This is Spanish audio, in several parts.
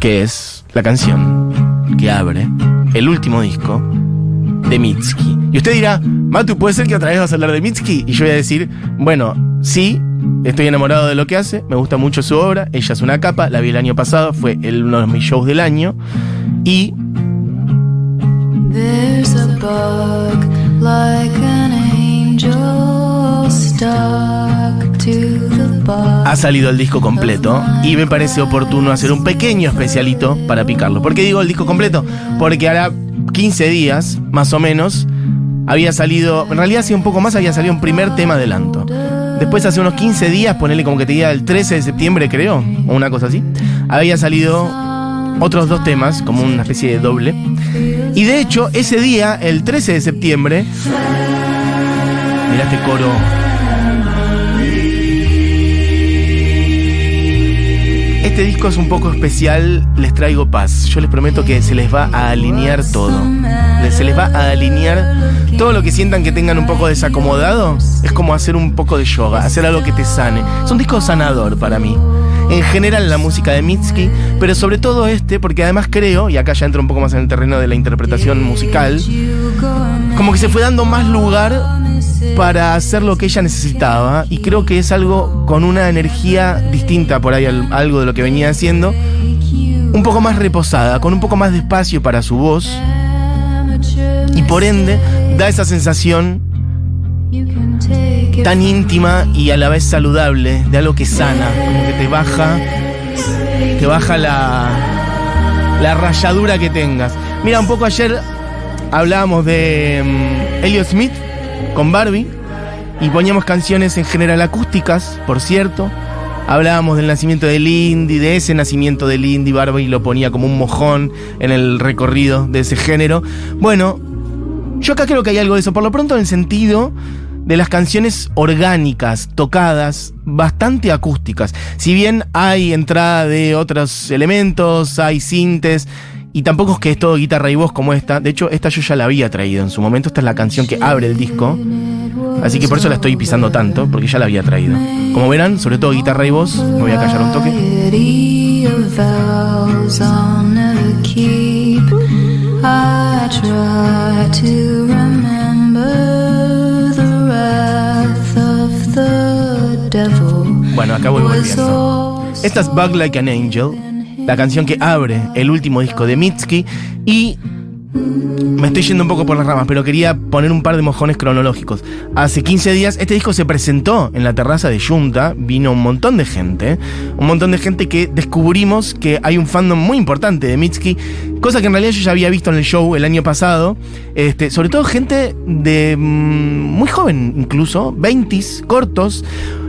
que es la canción que abre el último disco de Mitski. Y usted dirá, Matu, ¿puede ser que otra vez vas a hablar de Mitski? Y yo voy a decir, bueno, sí, estoy enamorado de lo que hace, me gusta mucho su obra, ella es una capa, la vi el año pasado, fue uno de mis shows del año, y like an angel stuck to the. Ha salido el disco completo, y me parece oportuno hacer un pequeño especialito para picarlo. ¿Por qué digo el disco completo? Porque hará 15 días, más o menos, había salido, en realidad hace un poco más, había salido un primer tema adelanto. Después hace unos 15 días, ponele como que te diga el 13 de septiembre creo, o una cosa así, había salido otros dos temas, como una especie de doble. Y de hecho, ese día, el 13 de septiembre, mirá este coro. Este disco es un poco especial, les traigo paz. Yo les prometo que se les va a alinear todo. Se les va a alinear todo lo que sientan que tengan un poco desacomodado. Es como hacer un poco de yoga, hacer algo que te sane. Es un disco sanador para mí. En general la música de Mitski, pero sobre todo este, porque además creo, y acá ya entro un poco más en el terreno de la interpretación musical, como que se fue dando más lugar para hacer lo que ella necesitaba y creo que es algo con una energía distinta por ahí al- algo de lo que venía haciendo, un poco más reposada, con un poco más de espacio para su voz y por ende da esa sensación tan íntima y a la vez saludable de algo que sana, como que te baja, te baja la, la rayadura que tengas. Mira, un poco ayer hablábamos de mm, Elliot Smith con Barbie y poníamos canciones en general acústicas, por cierto. Hablábamos del nacimiento del indie, de ese nacimiento del indie, Barbie lo ponía como un mojón en el recorrido de ese género. Bueno, yo acá creo que hay algo de eso, por lo pronto en el sentido de las canciones orgánicas, tocadas, bastante acústicas. Si bien hay entrada de otros elementos, hay sintes, y tampoco es que es todo guitarra y voz como esta. De hecho, esta yo ya la había traído en su momento. Esta es la canción que abre el disco. Así que por eso la estoy pisando tanto, porque ya la había traído. Como verán, sobre todo guitarra y voz, me voy a callar un toque. Bueno, acá voy volviendo. Esta es Bug Like an Angel, la canción que abre el último disco de Mitski. Y me estoy yendo un poco por las ramas, pero quería poner un par de mojones cronológicos. Hace 15 días este disco se presentó en la terraza de Junta, vino un montón de gente, un montón de gente que descubrimos que hay un fandom muy importante de Mitski, cosa que en realidad yo ya había visto en el show el año pasado, este, sobre todo gente de mm, muy joven incluso, 20s, cortos,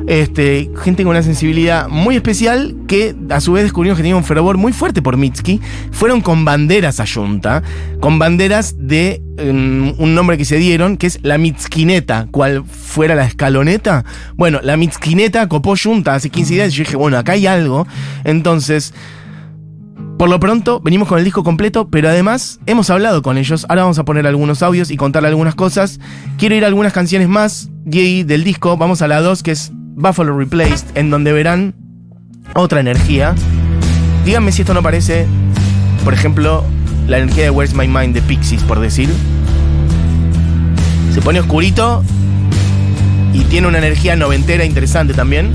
este, gente con una sensibilidad muy especial que a su vez descubrimos que tenía un fervor muy fuerte por Mitski. Fueron con banderas a Junta, con banderas de mm, un nombre que se dieron, que es la Mitskineta, cual fuera la escaloneta. Bueno, la Mitskineta copó Junta hace 15 días y yo dije, bueno, acá hay algo. Entonces, por lo pronto, venimos con el disco completo, pero además hemos hablado con ellos. Ahora vamos a poner algunos audios y contar algunas cosas. Quiero ir a algunas canciones más y ahí del disco. Vamos a la 2, que es Buffalo Replaced, en donde verán otra energía. Díganme si esto no parece, por ejemplo, la energía de Where's My Mind de Pixies, por decir. Se pone oscurito y tiene una energía noventera interesante también.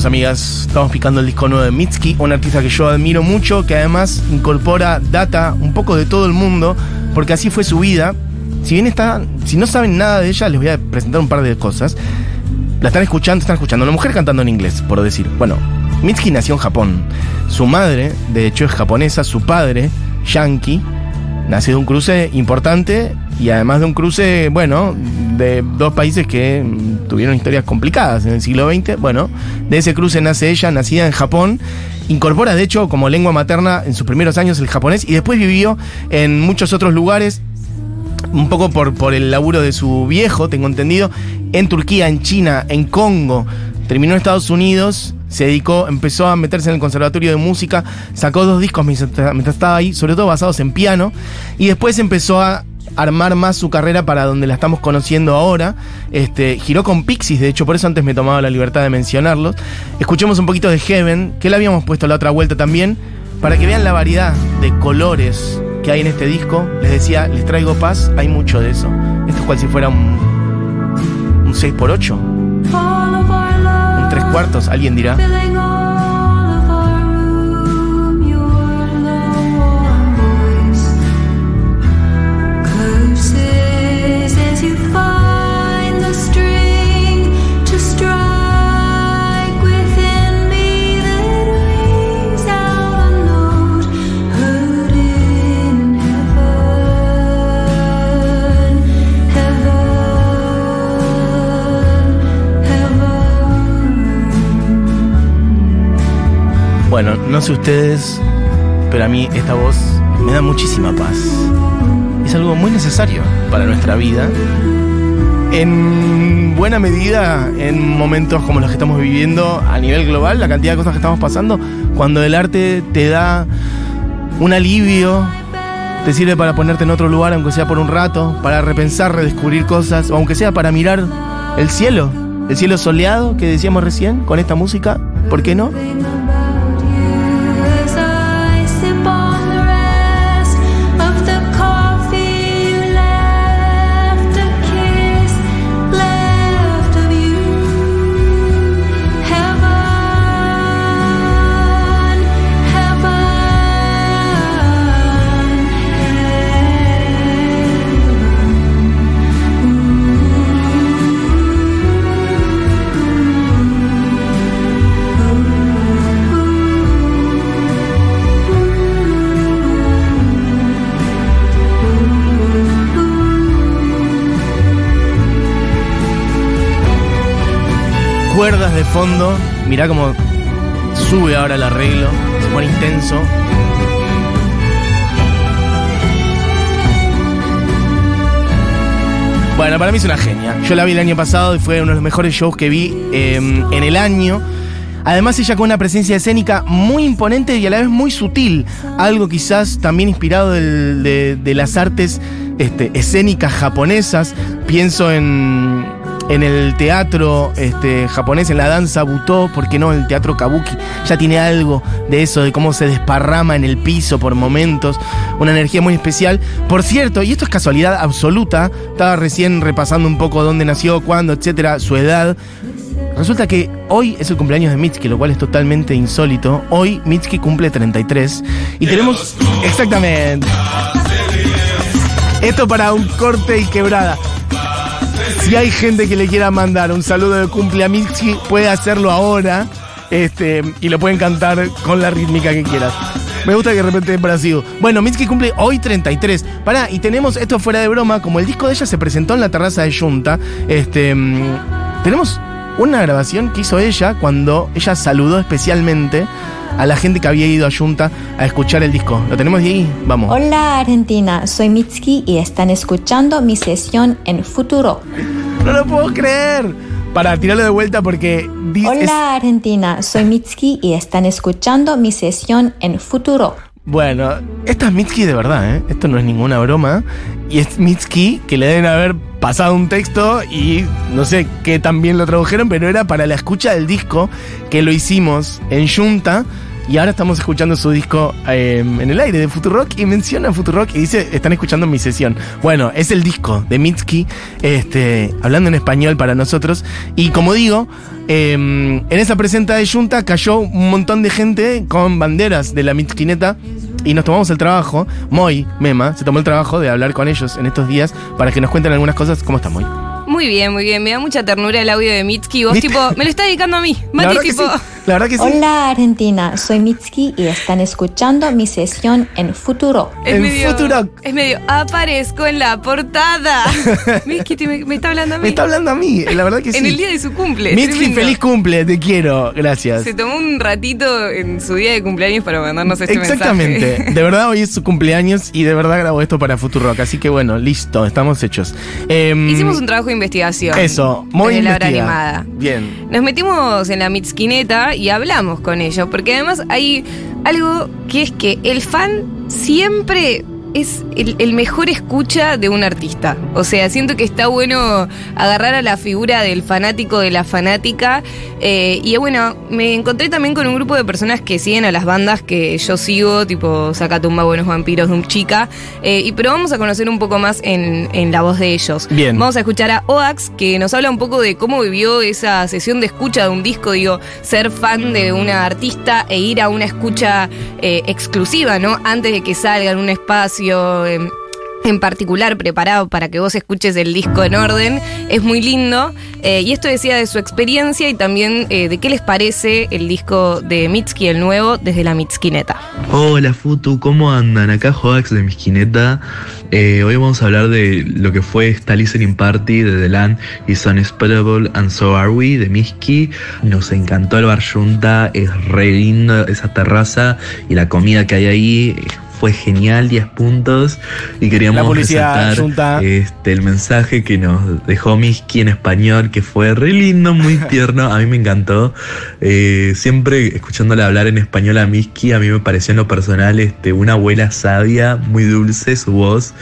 Amigos, amigas, estamos picando el disco nuevo de Mitski, un artista que yo admiro mucho, que además incorpora data un poco de todo el mundo, porque así fue su vida. Si bien está, si no saben nada de ella, les voy a presentar un par de cosas. La están escuchando, están escuchando. Una mujer cantando en inglés, por decir. Bueno, Mitski nació en Japón. Su madre, de hecho, es japonesa, su padre, yankee, nació de un cruce importante y además de un cruce, bueno, de dos países que tuvieron historias complicadas en el siglo XX. Bueno, de ese cruce nace ella, nacida en Japón. Incorpora, de hecho, como lengua materna en sus primeros años el japonés y después vivió en muchos otros lugares un poco por, por el laburo de su viejo, tengo entendido, en Turquía, en China, en Congo. Terminó en Estados Unidos, se dedicó, empezó a meterse en el conservatorio de música, sacó dos discos mientras estaba ahí, sobre todo basados en piano, y después empezó a armar más su carrera para donde la estamos conociendo ahora. Este, giró con Pixies, de hecho, por eso antes me tomaba la libertad de mencionarlos. Escuchemos un poquito de Heaven, que le habíamos puesto la otra vuelta también, para que vean la variedad de colores que hay en este disco. Les decía, les traigo paz, hay mucho de eso. Esto es cual si fuera un, un 6x8, un 3 cuartos, alguien dirá. No sé ustedes, pero a mí esta voz me da muchísima paz. Es algo muy necesario para nuestra vida. En buena medida, en momentos como los que estamos viviendo a nivel global, la cantidad de cosas que estamos pasando, cuando el arte te da un alivio, te sirve para ponerte en otro lugar, aunque sea por un rato, para repensar, redescubrir cosas, o aunque sea para mirar el cielo, el cielo soleado que decíamos recién con esta música, ¿por qué no? Cuerdas de fondo, mirá cómo sube ahora el arreglo, se pone intenso. Bueno, para mí es una genia. Yo la vi el año pasado y fue uno de los mejores shows que vi eh, en el año. Además, ella con una presencia escénica muy imponente y a la vez muy sutil. Algo quizás también inspirado de las artes este, escénicas japonesas. Pienso en, en el teatro este, japonés, en la danza butó, ¿por qué no? El teatro kabuki ya tiene algo de eso, de cómo se desparrama en el piso por momentos, una energía muy especial. Por cierto, y esto es casualidad absoluta, estaba recién repasando un poco dónde nació, cuándo, etcétera, su edad. Resulta que hoy es el cumpleaños de Mitski, lo cual es totalmente insólito. Hoy Mitski cumple 33 y tenemos exactamente esto para un corte y quebrada. Si hay gente que le quiera mandar un saludo de cumple a Mitski, puede hacerlo ahora. Este, y lo pueden cantar con la rítmica que quieras. Me gusta que de repente es Brasil. Bueno, Mitski cumple hoy 33. Pará, y tenemos esto fuera de broma, como el disco de ella se presentó en la terraza de Junta, este, mm, tenemos una grabación que hizo ella cuando ella saludó especialmente a la gente que había ido a Junta a escuchar el disco. ¿Lo tenemos ahí? Vamos. Hola Argentina, soy Mitski y están escuchando mi sesión en Futuro. No lo puedo creer. Para tirarlo de vuelta porque es- Hola Argentina, soy Mitski y están escuchando mi sesión en Futuro. Bueno, esta es Mitski de verdad, ¿eh? Esto no es ninguna broma. Y es Mitski que le deben haber pasado un texto y no sé qué tan bien lo tradujeron, pero era para la escucha del disco que lo hicimos en Junta. Y ahora estamos escuchando su disco eh, en el aire de Futurock y menciona Futurock y dice, están escuchando mi sesión. Bueno, es el disco de Mitski, este, hablando en español para nosotros. Y como digo, eh, en esa presenta de Junta cayó un montón de gente con banderas de la Mitskineta y nos tomamos el trabajo, Moy, Mema, se tomó el trabajo de hablar con ellos en estos días para que nos cuenten algunas cosas. ¿Cómo está Moy? Muy bien, muy bien. Me da mucha ternura el audio de Mitski. Vos, tipo, me lo está dedicando a mí. Mati, tipo. sí. La verdad que sí. Hola Argentina, soy Mitski y están escuchando mi sesión en Futuro. En Futurock. Es medio, aparezco en la portada. Mitski me, me está hablando a mí. Me está hablando a mí, la verdad que sí. En el día de su cumple. Mitski, feliz cumple, te quiero. Gracias. Se tomó un ratito en su día de cumpleaños para mandarnos este Exactamente. mensaje. De verdad, hoy es su cumpleaños y de verdad grabo esto para Futurock. Así que bueno, listo, estamos hechos. Em, Hicimos un trabajo de investigación. Eso, muy desde la hora animada. Bien. Nos metimos en la Mitskineta y hablamos con ellos, porque además hay algo que es que el fan siempre es el, el mejor escucha de un artista. O sea, siento que está bueno agarrar a la figura del fanático, de la fanática. eh, y bueno, me encontré también con un grupo de personas que siguen a las bandas que yo sigo, tipo Sacatumba, Buenos Vampiros, Doom Chica. eh, y pero vamos a conocer un poco más en, en la voz de ellos. Bien. Vamos a escuchar a Oax, que nos habla un poco de cómo vivió esa sesión de escucha de un disco, digo, ser fan de una artista e ir a una escucha eh, exclusiva, ¿no? Antes de que salga en un espacio. Em, en particular preparado para que vos escuches el disco en orden, es muy lindo. eh, y esto decía de su experiencia y también eh, de qué les parece el disco de Mitski, el nuevo, desde la Mitskineta. Hola Futu, ¿cómo andan? Acá Joax de Misquineta. Eh, hoy vamos a hablar de lo que fue esta listening party de The Land is Unexpectable and So Are We de Miski. Nos encantó el bar Junta, es re lindo esa terraza y la comida que hay ahí. Fue genial, 10 puntos. Y queríamos resaltar Junta. este, el mensaje que nos dejó Miski en español, que fue re lindo, muy tierno. A mí me encantó. Eh, siempre escuchándole hablar en español a Miski, a mí me pareció en lo personal este, una abuela sabia, muy dulce su voz.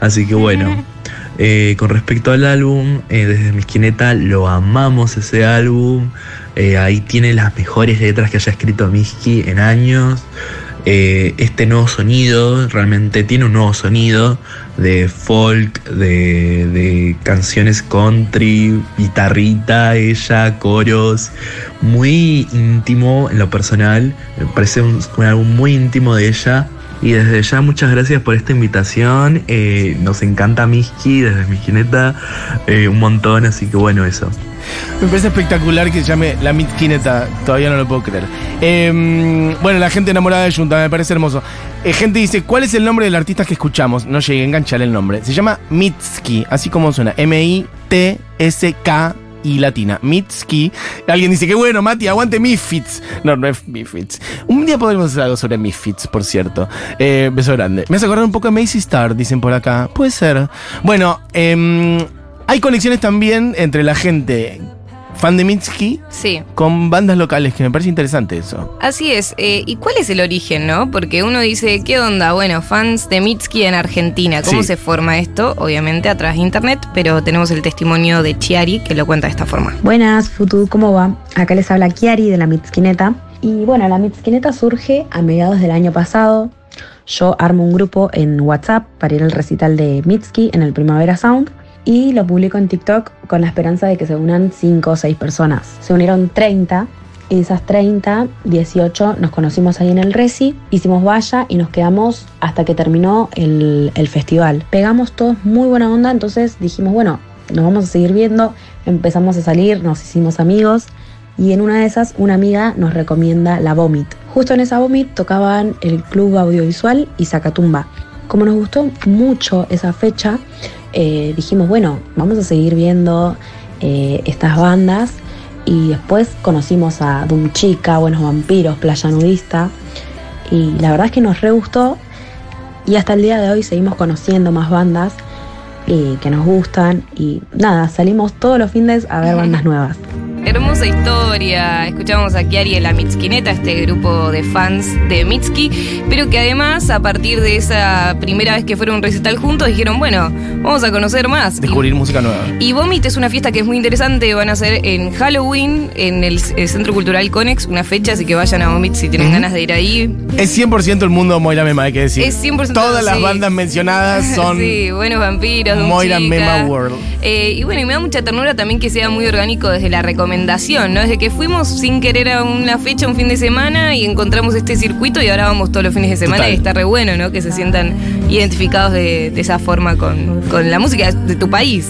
Así que bueno. eh, con respecto al álbum, eh, desde Misquineta lo amamos ese álbum. Eh, ahí tiene las mejores letras que haya escrito Miski en años. Eh, este nuevo sonido, realmente tiene un nuevo sonido de folk, de, de canciones country, guitarrita, ella, coros, muy íntimo en lo personal, me parece un, un álbum muy íntimo de ella. Y desde ya muchas gracias por esta invitación, eh, nos encanta Miski desde Miskineta eh, un montón, así que bueno eso. Me parece espectacular que se llame La Mitkineta. Todavía no lo puedo creer. Em, bueno, la gente enamorada de Junta, me parece hermoso. Eh, gente dice, ¿cuál es el nombre del artista que escuchamos? No llegué a enganchar el nombre. Se llama Mitski, así como suena. M-I-T-S-K y latina. Mitski. Alguien dice, qué bueno, Mati, aguante Misfits. No, no es Misfits. Un día podremos hacer algo sobre Misfits, por cierto. Eh, beso grande. Me hace acordar un poco a Macy Star, dicen por acá. Puede ser. Bueno, em, hay conexiones también entre la gente fan de Mitski Sí. con bandas locales, que me parece interesante eso. Así es. eh, ¿Y cuál es el origen, no? Porque uno dice, ¿qué onda? Bueno, fans de Mitski en Argentina. ¿Cómo Sí. se forma esto? Obviamente a través de internet, pero tenemos el testimonio de Chiari que lo cuenta de esta forma. Buenas, Futu, ¿cómo va? Acá les habla Kiari de la Mitskineta. Y bueno, la Mitskineta surge a mediados del año pasado. Yo armo un grupo en WhatsApp para ir al recital de Mitski en el Primavera Sound y lo publico en TikTok con la esperanza de que se unan 5 o 6 personas. Se unieron 30 y esas 30, 18 nos conocimos ahí en el Reci, hicimos valla y nos quedamos hasta que terminó el, el festival. Pegamos todos muy buena onda, entonces dijimos, bueno, nos vamos a seguir viendo, empezamos a salir, nos hicimos amigos y en una de esas una amiga nos recomienda la Vomit. Justo en esa Vomit tocaban el Club Audiovisual y Zacatumba. Como nos gustó mucho esa fecha, eh, dijimos, bueno, vamos a seguir viendo eh, estas bandas y después conocimos a Doom Chica, Buenos Vampiros, Playa Nudista. Y la verdad es que nos re gustó. Y hasta el día de hoy seguimos conociendo más bandas eh, que nos gustan. Y nada, salimos todos los fines a ver bandas nuevas. Hermosa historia. Escuchamos a Kiari de la Mitskineta, este grupo de fans de Mitski, pero que además, a partir de esa primera vez que fueron a un recital juntos, dijeron, bueno, vamos a conocer más. Descubrir música nueva. Y Vomit es una fiesta que es muy interesante. Van a hacer en Halloween, en el, el Centro Cultural Conex, una fecha, así que vayan a Vomit si tienen ganas de ir ahí. Es 100% el mundo Moira Mema, hay que decir. Es 100% Todas las bandas mencionadas son sí, buenos vampiros. Moira. Mema World. Eh, y bueno, y me da mucha ternura también que sea muy orgánico desde la recomendación recomendación, ¿no? Desde que fuimos sin querer a una fecha, un fin de semana y encontramos este circuito y ahora vamos todos los fines de semana Total. y está re bueno, ¿no? Que se sientan identificados de, de esa forma con, con la música de tu país.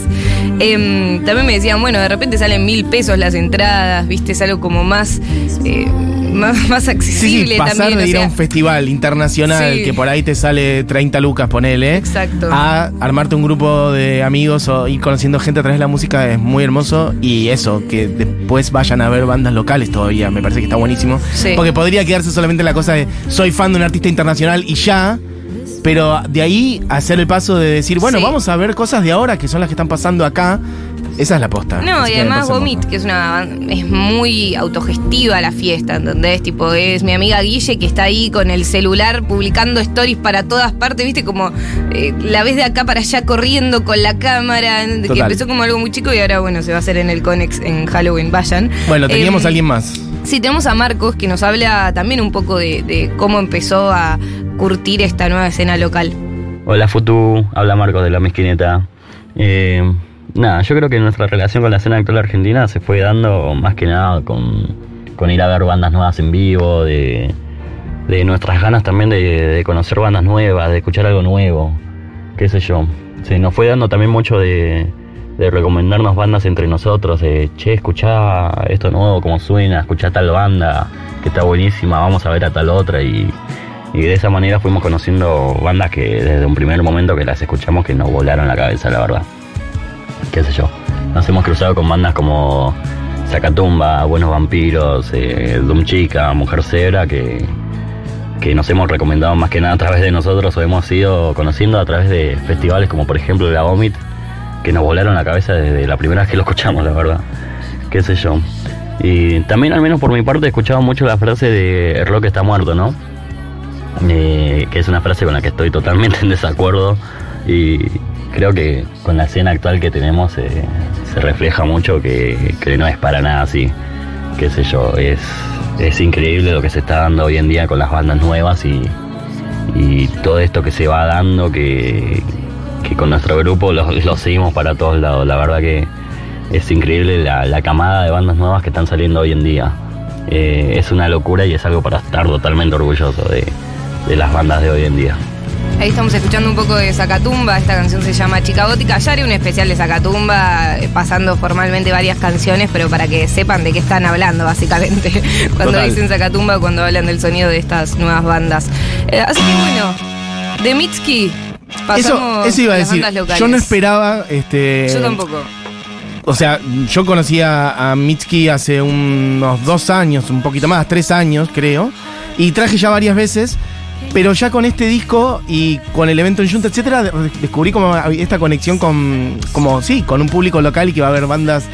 Em, también me decían, bueno, de repente salen mil pesos las entradas, ¿viste? Es algo como más, eh, más, más Sí, accesible sí, pasar también. de o ir a un festival internacional Sí. que por ahí te sale 30 lucas, ponele, Exacto. a armarte un grupo de amigos o ir conociendo gente a través de la música es muy hermoso y eso, que después vayan a ver bandas locales todavía, me parece que está buenísimo. Sí. Porque podría quedarse solamente la cosa de soy fan de un artista internacional y ya. Pero de ahí hacer el paso de decir, bueno, vamos a ver cosas de ahora que son las que están pasando acá. Esa es la posta. No, Así y además Vomit, que es una es muy autogestiva la fiesta, ¿entendés? Tipo, es mi amiga Guille que está ahí con el celular publicando stories para todas partes, ¿viste? Como eh, la ves de acá para allá corriendo con la cámara, que empezó como algo muy chico y ahora, bueno, se va a hacer en el Conex en Halloween, vayan. Bueno, teníamos Em, a alguien más. Sí, tenemos a Marcos que nos habla también un poco de, de cómo empezó a curtir esta nueva escena local. Hola Futu, habla Marcos de la Mezquineta. Eh, nada, yo creo que nuestra relación con la escena actual argentina se fue dando más que nada con, con ir a ver bandas nuevas en vivo, de, de nuestras ganas también de, de conocer bandas nuevas, de escuchar algo nuevo, qué sé yo. Se nos fue dando también mucho de, de recomendarnos bandas entre nosotros, de che, escuchá esto nuevo, cómo suena, escuchá tal banda, que está buenísima, vamos a ver a tal otra y y de esa manera fuimos conociendo bandas que desde un primer momento que las escuchamos que nos volaron la cabeza, la verdad. Qué sé yo. Nos hemos cruzado con bandas como Zacatumba, Buenos Vampiros, eh, Doom Chica, Mujer Cebra, que, que nos hemos recomendado más que nada a través de nosotros o hemos ido conociendo a través de festivales como por ejemplo la Vomit, que nos volaron la cabeza desde la primera vez que lo escuchamos, la verdad. Qué sé yo. Y también, al menos por mi parte, he escuchado mucho la frase de el rock está muerto, ¿no? Eh, que es una frase con la que estoy totalmente en desacuerdo y creo que con la escena actual que tenemos eh, se refleja mucho que, que no es para nada así. Qué sé yo, es, es increíble lo que se está dando hoy en día con las bandas nuevas y, y todo esto que se va dando, que, que con nuestro grupo lo, lo seguimos para todos lados. La verdad que es increíble la, la camada de bandas nuevas que están saliendo hoy en día. Eh, es una locura y es algo para estar totalmente orgulloso de, de las bandas de hoy en día. Ahí estamos escuchando un poco de Zacatumba, esta canción se llama Chica Gótica. Ya haré un especial de Zacatumba, eh, pasando formalmente varias canciones, pero para que sepan de qué están hablando, básicamente, cuando Total. dicen Zacatumba, cuando hablan del sonido de estas nuevas bandas. Eh, así que bueno, de Mitski pasamos eso iba a las decir. bandas locales. Yo no esperaba. Este, Yo tampoco. O sea, yo conocí a, a Mitski hace unos dos años, un poquito más, tres años, creo. Y traje ya varias veces. Pero ya con este disco y con el evento en Junta, etcétera, de- descubrí como esta conexión con, como sí, con un público local y que va a haber bandas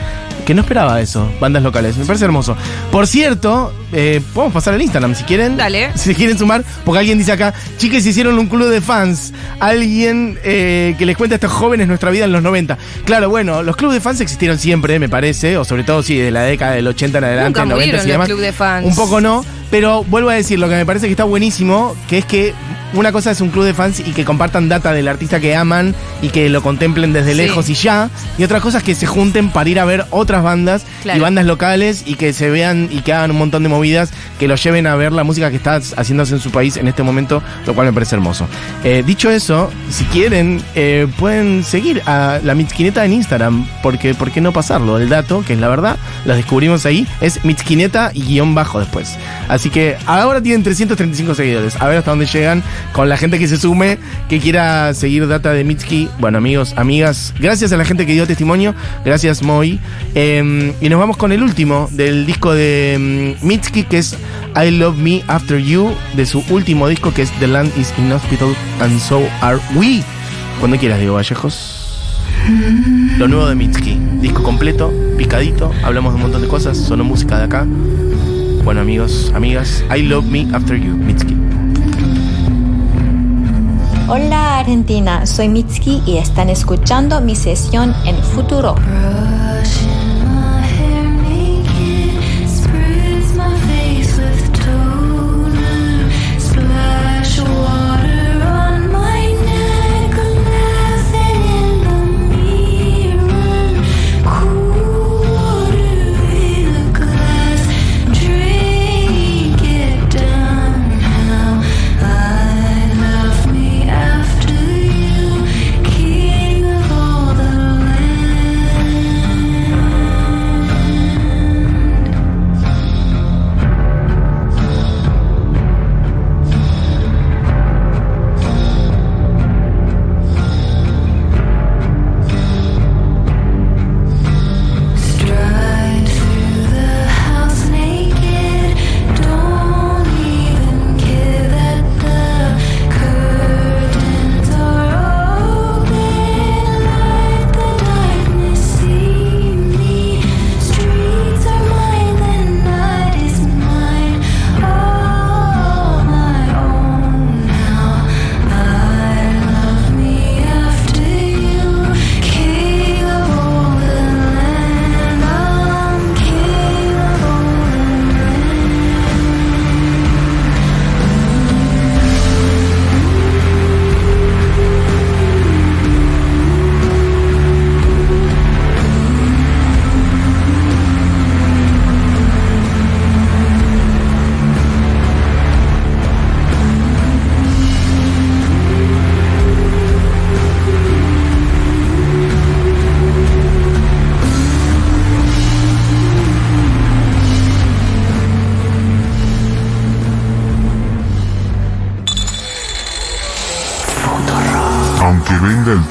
que no esperaba eso, bandas locales. Me parece hermoso. Por cierto, eh, podemos pasar al Instagram si quieren. Dale. Si quieren sumar, porque alguien dice acá, chicas hicieron un club de fans. Alguien eh, que les cuenta a estos jóvenes nuestra vida en los 90. Claro, bueno, los clubes de fans existieron siempre, me parece, o sobre todo sí, de la década del 80 en adelante, Nunca 90 murieron y demás. club de fans. Un poco no, pero vuelvo a decir, lo que me parece que está buenísimo, que es que una cosa es un club de fans y que compartan data del artista que aman y que lo contemplen desde Sí. lejos y ya. Y otra cosa es que se junten para ir a ver otras bandas Claro. y bandas locales y que se vean y que hagan un montón de movidas que los lleven a ver la música que está haciéndose en su país en este momento, lo cual me parece hermoso. Eh, dicho eso, si quieren, eh, pueden seguir a la Mitsquineta en Instagram, porque ¿por qué no pasarlo? El dato, que es la verdad, la descubrimos ahí, es Mitsquineta y guion bajo después. Así que ahora tienen 335 seguidores. A ver hasta dónde llegan con la gente que se sume, que quiera seguir data de Mitski. Bueno, amigos, amigas, gracias a la gente que dio testimonio. Gracias, Moy. Eh, y nos vamos con el último del disco de mm, Mitski, que es I Love Me After You, de su último disco, que es The Land is Inhospitable and So Are We. Cuando quieras, Diego Vallejos. Lo nuevo de Mitski. Disco completo, picadito. Hablamos de un montón de cosas. Sonó música de acá. Bueno, amigos, amigas, I Love Me After You, Mitski. Hola Argentina, soy Mitski y están escuchando mi sesión en Futuro.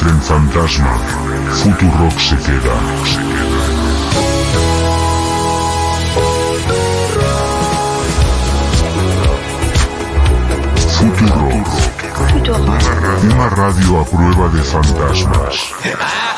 Tren fantasma, Futurock se queda. Futurock. Una radio a prueba de fantasmas.